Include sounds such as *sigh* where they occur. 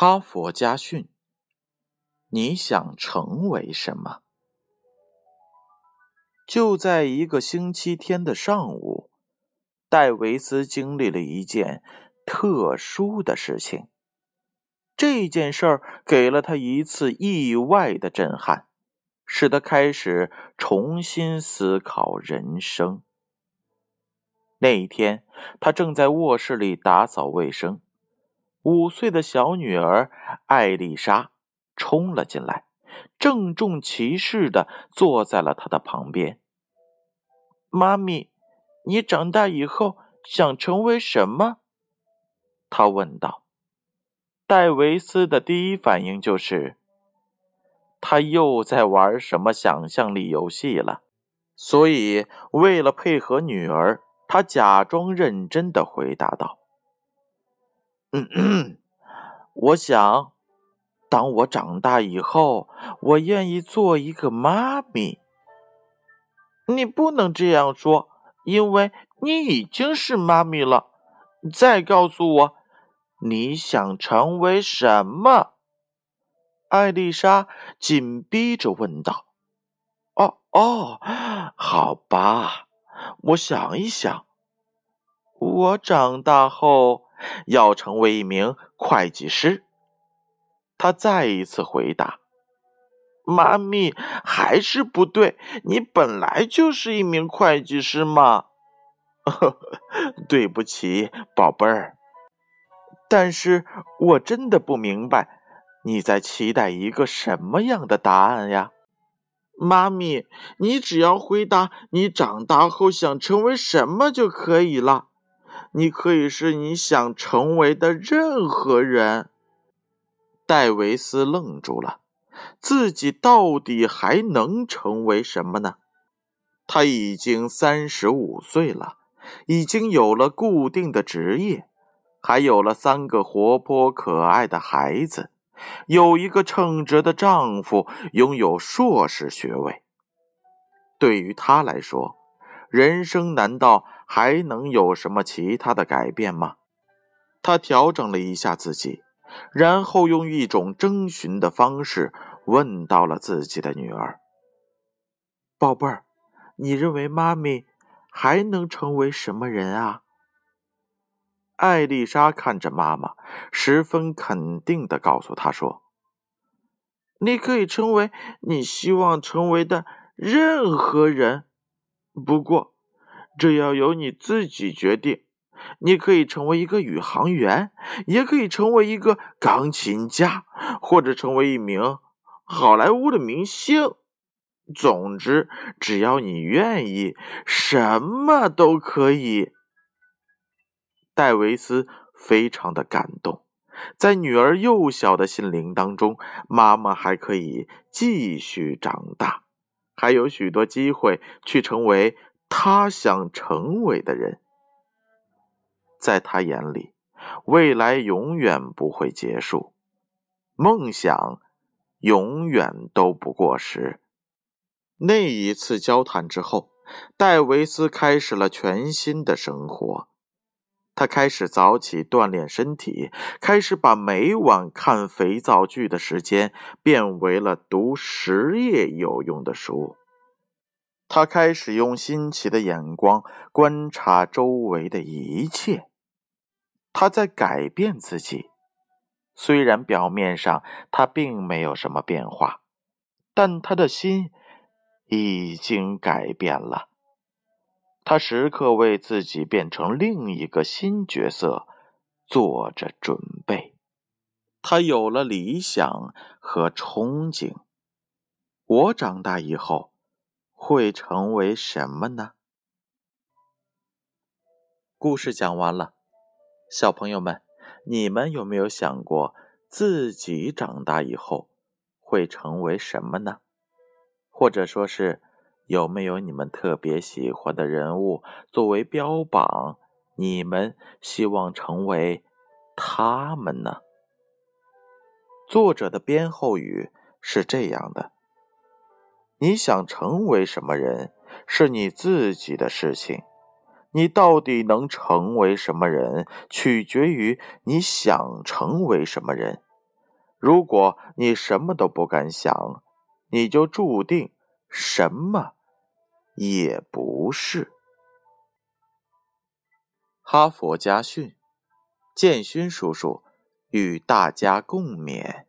哈佛家训：你想成为什么？就在一个星期天的上午，戴维斯经历了一件特殊的事情。这件事儿给了他一次意外的震撼，使他开始重新思考人生。那一天，他正在卧室里打扫卫生，五岁的小女儿艾丽莎冲了进来，郑重其事的坐在了他的旁边。“妈咪，你长大以后想成为什么？”他问道。戴维斯的第一反应就是，他又在玩什么想象力游戏了，所以为了配合女儿，他假装认真的回答道：“，嗯 *clears throat* 我想，当我长大以后，我愿意做一个妈咪。你不能这样说，因为你已经是妈咪了。再告诉我。”你想成为什么？艾丽莎紧逼着问道。“哦哦，好吧，我想一想。我长大后要成为一名会计师。”他再一次回答。“妈咪，还是不对，你本来就是一名会计师嘛。*laughs* ”“对不起，宝贝儿。”但是我真的不明白，你在期待一个什么样的答案呀，妈咪？你只要回答你长大后想成为什么就可以了。你可以是你想成为的任何人。戴维斯愣住了，自己到底还能成为什么呢？他已经三十五岁了，已经有了固定的职业。还有了三个活泼可爱的孩子，有一个称职的丈夫，拥有硕士学位。对于他来说，人生难道还能有什么其他的改变吗？他调整了一下自己，然后用一种征询的方式问到了自己的女儿：“宝贝儿，你认为妈咪还能成为什么人啊？”艾丽莎看着妈妈，十分肯定的告诉她说：“你可以成为你希望成为的任何人，不过这要由你自己决定。你可以成为一个宇航员，也可以成为一个钢琴家，或者成为一名好莱坞的明星。总之，只要你愿意，什么都可以。”戴维斯非常的感动，在女儿幼小的心灵当中，妈妈还可以继续长大，还有许多机会去成为他想成为的人。在他眼里，未来永远不会结束，梦想永远都不过时。那一次交谈之后，戴维斯开始了全新的生活。他开始早起锻炼身体，开始把每晚看肥皂剧的时间变为了读实业有用的书。他开始用新奇的眼光观察周围的一切。他在改变自己，虽然表面上他并没有什么变化，但他的心已经改变了。他时刻为自己变成另一个新角色做着准备。他有了理想和憧憬。我长大以后会成为什么呢？故事讲完了，小朋友们，你们有没有想过自己长大以后会成为什么呢？或者说是？有没有你们特别喜欢的人物作为标榜？你们希望成为他们呢？作者的编后语是这样的：你想成为什么人是你自己的事情。你到底能成为什么人取决于你想成为什么人。如果你什么都不敢想你就注定什么也不是。哈佛家训建勋叔叔与大家共勉。